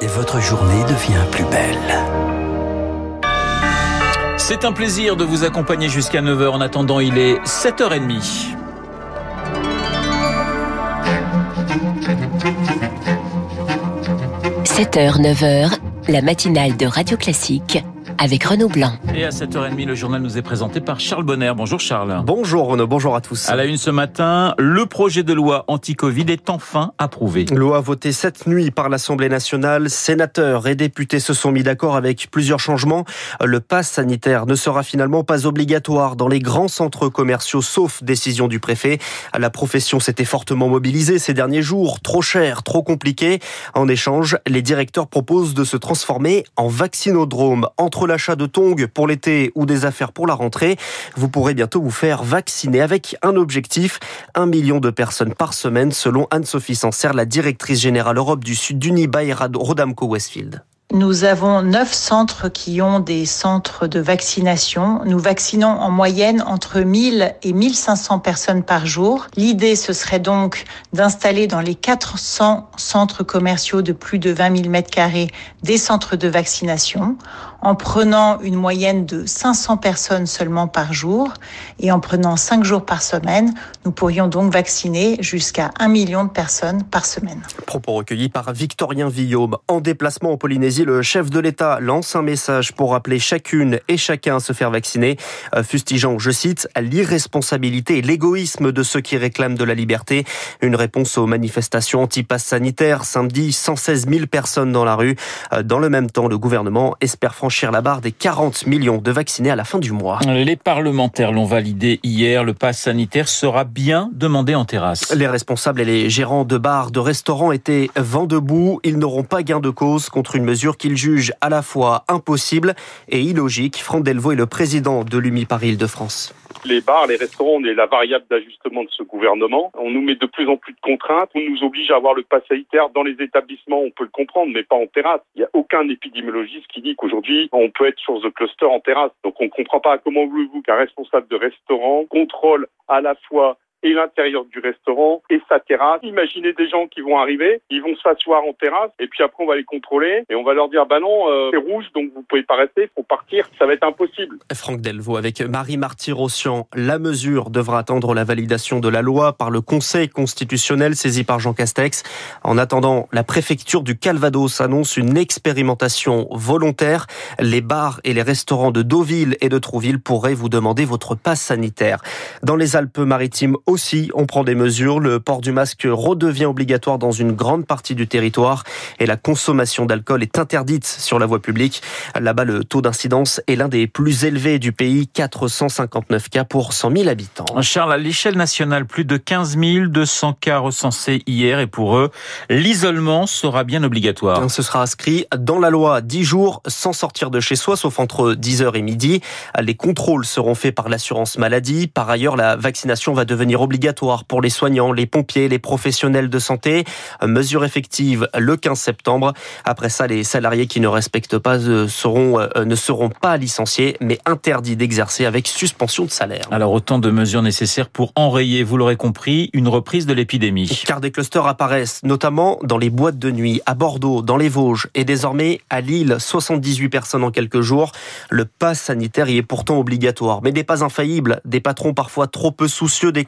et votre journée devient plus belle. C'est un plaisir de vous accompagner jusqu'à 9h. En attendant, il est 7h30. – 7h, 9h, la matinale de Radio Classique avec Renaud Blanc. Et à 7h30, le journal nous est présenté par Charles Bonner. Bonjour Charles. Bonjour Renaud, bonjour à tous. À la une ce matin, le projet de loi anti-Covid est enfin approuvé. Loi votée cette nuit par l'Assemblée nationale. Sénateurs et députés se sont mis d'accord avec plusieurs changements. Le pass sanitaire ne sera finalement pas obligatoire dans les grands centres commerciaux, sauf décision du préfet. La profession s'était fortement mobilisée ces derniers jours. Trop cher, trop compliqué. En échange, les directeurs proposent de se transformer en vaccinodrome entre l'achat de tongs pour l'été ou des affaires pour la rentrée, vous pourrez bientôt vous faire vacciner avec un objectif, un million de personnes par semaine selon Anne-Sophie Sancerre, la directrice générale Europe du Sud d'Unibail Rodamco Westfield. Nous avons neuf centres qui ont des centres de vaccination. Nous vaccinons en moyenne entre 1000 et 1500 personnes par jour. L'idée, ce serait donc d'installer dans les 400 centres commerciaux de plus de 20 000 mètres carrés des centres de vaccination en prenant une moyenne de 500 personnes seulement par jour et en prenant 5 jours par semaine, nous pourrions donc vacciner jusqu'à 1 million de personnes par semaine. Propos recueillis par Victorien Villaume. En déplacement en Polynésie, le chef de l'État lance un message pour appeler chacune et chacun à se faire vacciner, euh, fustigeant, je cite, l'irresponsabilité et l'égoïsme de ceux qui réclament de la liberté. Une réponse aux manifestations anti-pass sanitaire. Samedi, 116 000 personnes dans la rue. Euh, dans le même temps, le gouvernement espère franchir la barre des 40 millions de vaccinés à la fin du mois. Les parlementaires l'ont validé hier. Le pass sanitaire sera bien demandé en terrasse. Les responsables et les gérants de bars, de restaurants étaient vent debout. Ils n'auront pas gain de cause contre une mesure qu'il juge à la fois impossible et illogique. Franck Delvaux est le président de l'UMI Paris-Île-de-France. Les bars, les restaurants, on est la variable d'ajustement de ce gouvernement. On nous met de plus en plus de contraintes. On nous oblige à avoir le pass sanitaire dans les établissements. On peut le comprendre, mais pas en terrasse. Il n'y a aucun épidémiologiste qui dit qu'aujourd'hui, on peut être source de cluster en terrasse. Donc on ne comprend pas comment voulez-vous qu'un responsable de restaurant contrôle à la fois et l'intérieur du restaurant et sa terrasse. Imaginez des gens qui vont arriver, ils vont s'asseoir en terrasse et puis après on va les contrôler et on va leur dire bah non euh, c'est rouge donc vous pouvez pas rester, faut partir, ça va être impossible. Franck Delvaux avec Marie Marty-Rossian, la mesure devra attendre la validation de la loi par le Conseil constitutionnel saisi par Jean Castex. En attendant, la préfecture du Calvados annonce une expérimentation volontaire. Les bars et les restaurants de Deauville et de Trouville pourraient vous demander votre passe sanitaire. Dans les Alpes-Maritimes aussi, on prend des mesures. Le port du masque redevient obligatoire dans une grande partie du territoire et la consommation d'alcool est interdite sur la voie publique. Là-bas, le taux d'incidence est l'un des plus élevés du pays, 459 cas pour 100 000 habitants. Charles, à l'échelle nationale, plus de 15 200 cas recensés hier et pour eux, l'isolement sera bien obligatoire. Ce sera inscrit dans la loi 10 jours sans sortir de chez soi, sauf entre 10h et midi. Les contrôles seront faits par l'assurance maladie. Par ailleurs, la vaccination va devenir obligatoire pour les soignants, les pompiers, les professionnels de santé. Mesure effective le 15 septembre. Après ça, les salariés qui ne respectent pas euh, seront, euh, ne seront pas licenciés, mais interdits d'exercer avec suspension de salaire. Alors autant de mesures nécessaires pour enrayer, vous l'aurez compris, une reprise de l'épidémie. Car des clusters apparaissent, notamment dans les boîtes de nuit, à Bordeaux, dans les Vosges et désormais à Lille, 78 personnes en quelques jours. Le pass sanitaire y est pourtant obligatoire, mais n'est pas infaillible. Des patrons parfois trop peu soucieux des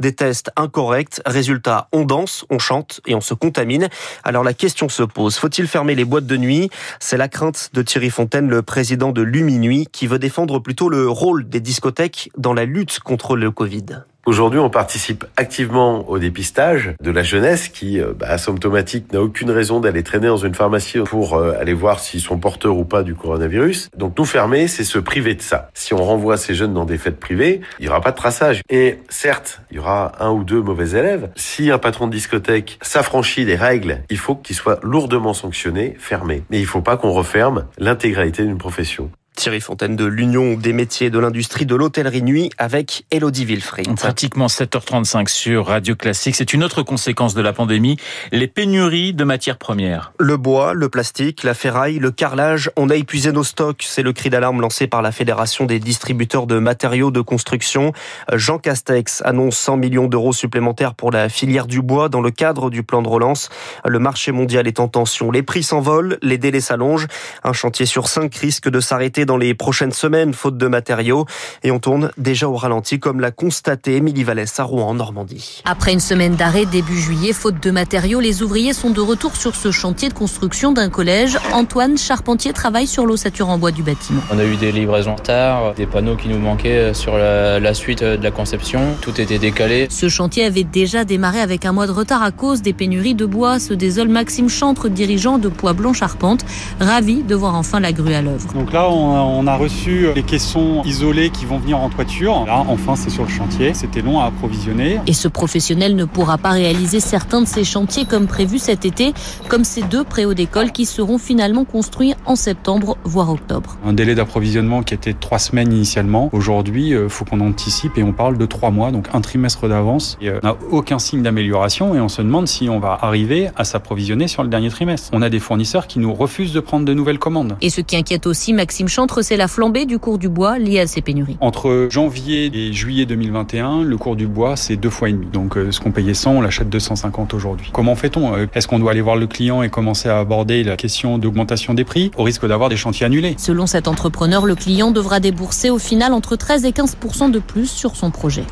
des tests incorrects. Résultat, on danse, on chante et on se contamine. Alors la question se pose, faut-il fermer les boîtes de nuit? C'est la crainte de Thierry Fontaine, le président de Luminuit, qui veut défendre plutôt le rôle des discothèques dans la lutte contre le Covid. Aujourd'hui, on participe activement au dépistage de la jeunesse qui, euh, bah, asymptomatique, n'a aucune raison d'aller traîner dans une pharmacie pour euh, aller voir s'ils sont porteurs ou pas du coronavirus. Donc nous fermer, c'est se priver de ça. Si on renvoie ces jeunes dans des fêtes privées, il n'y aura pas de traçage. Et certes, il y aura un ou deux mauvais élèves. Si un patron de discothèque s'affranchit des règles, il faut qu'il soit lourdement sanctionné, fermé. Mais il ne faut pas qu'on referme l'intégralité d'une profession. Thierry Fontaine de l'Union des métiers de l'industrie de l'hôtellerie nuit avec Elodie Wilfried. Pratiquement 7h35 sur Radio Classique. C'est une autre conséquence de la pandémie, les pénuries de matières premières. Le bois, le plastique, la ferraille, le carrelage, on a épuisé nos stocks. C'est le cri d'alarme lancé par la Fédération des distributeurs de matériaux de construction. Jean Castex annonce 100 millions d'euros supplémentaires pour la filière du bois dans le cadre du plan de relance. Le marché mondial est en tension. Les prix s'envolent, les délais s'allongent. Un chantier sur cinq risque de s'arrêter dans les prochaines semaines, faute de matériaux. Et on tourne déjà au ralenti, comme l'a constaté Émilie Vallès à Rouen, en Normandie. Après une semaine d'arrêt début juillet, faute de matériaux, les ouvriers sont de retour sur ce chantier de construction d'un collège. Antoine Charpentier travaille sur l'ossature en bois du bâtiment. On a eu des livraisons tard, des panneaux qui nous manquaient sur la, la suite de la conception. Tout était décalé. Ce chantier avait déjà démarré avec un mois de retard à cause des pénuries de bois, se désole Maxime Chantre, dirigeant de Poids Blanc Charpente, ravi de voir enfin la grue à l'œuvre. Donc là, on a reçu les caissons isolés qui vont venir en toiture. Là, enfin, c'est sur le chantier. C'était long à approvisionner. Et ce professionnel ne pourra pas réaliser certains de ces chantiers comme prévu cet été, comme ces deux préaux d'école qui seront finalement construits en septembre, voire octobre. Un délai d'approvisionnement qui était de trois semaines initialement. Aujourd'hui, il faut qu'on anticipe et on parle de trois mois, donc un trimestre d'avance. Et, euh, on n'a aucun signe d'amélioration et on se demande si on va arriver à s'approvisionner sur le dernier trimestre. On a des fournisseurs qui nous refusent de prendre de nouvelles commandes. Et ce qui inquiète aussi Maxime Chantre, c'est la flambée du cours du bois liée à ces pénuries. Entre janvier et juillet 2021, le cours du bois, c'est deux fois et demi. Donc euh, ce qu'on payait 100, on l'achète 250 aujourd'hui. Comment fait-on Euh, Est-ce qu'on doit aller voir le client et commencer à aborder la question d'augmentation des prix au risque d'avoir des chantiers annulés? Selon cet entrepreneur, le client devra débourser au final entre 13 et 15% de plus sur son projet.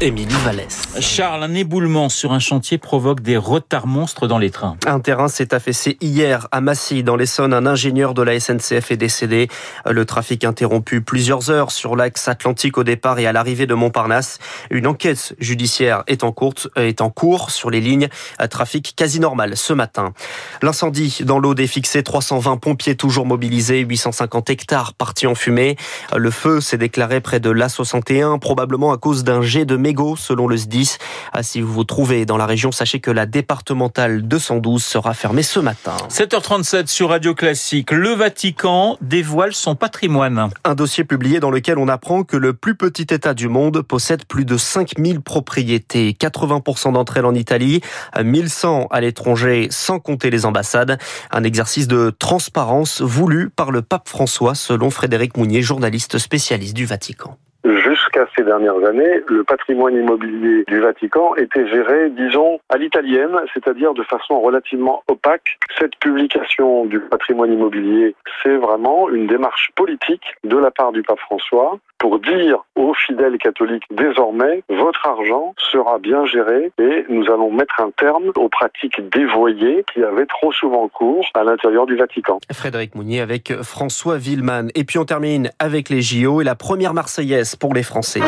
Émilie Vallès. Charles, un éboulement sur un chantier provoque des retards monstres dans les trains. Un terrain s'est affaissé hier à Massy, dans l'Essonne. Un ingénieur de la SNCF est décédé. Le trafic interrompu plusieurs heures sur l'axe atlantique au départ et à l'arrivée de Montparnasse. Une enquête judiciaire est en, cours, est en cours sur les lignes. Trafic quasi normal ce matin. L'incendie dans l'eau défixé, 320 pompiers toujours mobilisés, 850 hectares partis en fumée. Le feu s'est déclaré près de l'A61, probablement à cause d'un jet de mégots, selon le SDIS. Si vous vous trouvez dans la région, sachez que la départementale 212 sera fermée ce matin. 7h37 sur Radio Classique. Le Vatican dévoile son patrimoine. Un dossier publié dans lequel on apprend que le plus petit État du monde possède plus de 5000 propriétés, 80% d'entre elles en Italie, 1100 à l'étranger sans compter les ambassades. Un exercice de transparence voulu par le pape François, selon Frédéric Mounier, journaliste spécialiste du Vatican. Ces dernières années, le patrimoine immobilier du Vatican était géré, disons, à l'italienne, c'est-à-dire de façon relativement opaque. Cette publication du patrimoine immobilier, c'est vraiment une démarche politique de la part du pape François pour dire aux fidèles catholiques désormais, votre argent sera bien géré et nous allons mettre un terme aux pratiques dévoyées qui avaient trop souvent cours à l'intérieur du Vatican. Frédéric Mounier avec François Villeman. Et puis on termine avec les JO et la première Marseillaise pour les Français.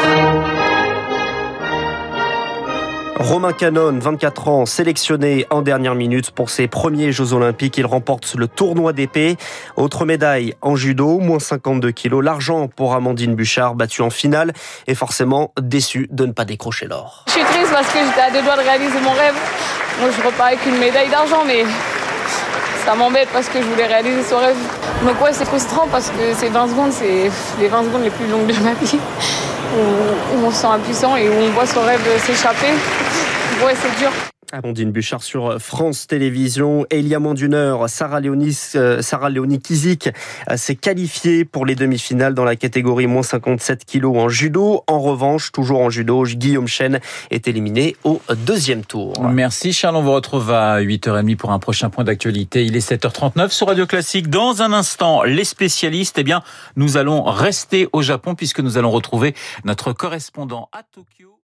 Romain Canon, 24 ans, sélectionné en dernière minute pour ses premiers Jeux Olympiques. Il remporte le tournoi d'épée. Autre médaille en judo, moins 52 kilos. L'argent pour Amandine Bouchard, battue en finale, et forcément déçue de ne pas décrocher l'or. Je suis triste parce que j'étais à deux doigts de réaliser mon rêve. Moi, je repars avec une médaille d'argent, mais ça m'embête parce que je voulais réaliser ce rêve. Donc ouais, c'est frustrant parce que ces 20 secondes, c'est les 20 secondes les plus longues de ma vie. Où, on se sent impuissant et où on voit son rêve s'échapper. Ouais, c'est dur. Amandine Bouchard sur France Télévisions. Et il y a moins d'une heure, Sarah Léonie, Sarah Léonie Kizik s'est qualifiée pour les demi-finales dans la catégorie moins 57 kilos en judo. En revanche, toujours en judo, Guillaume Chen est éliminé au deuxième tour. Merci Charles, on vous retrouve à 8h30 pour un prochain point d'actualité. Il est 7h39 sur Radio Classique. Dans un instant, les spécialistes, eh bien, nous allons rester au Japon puisque nous allons retrouver notre correspondant à Tokyo.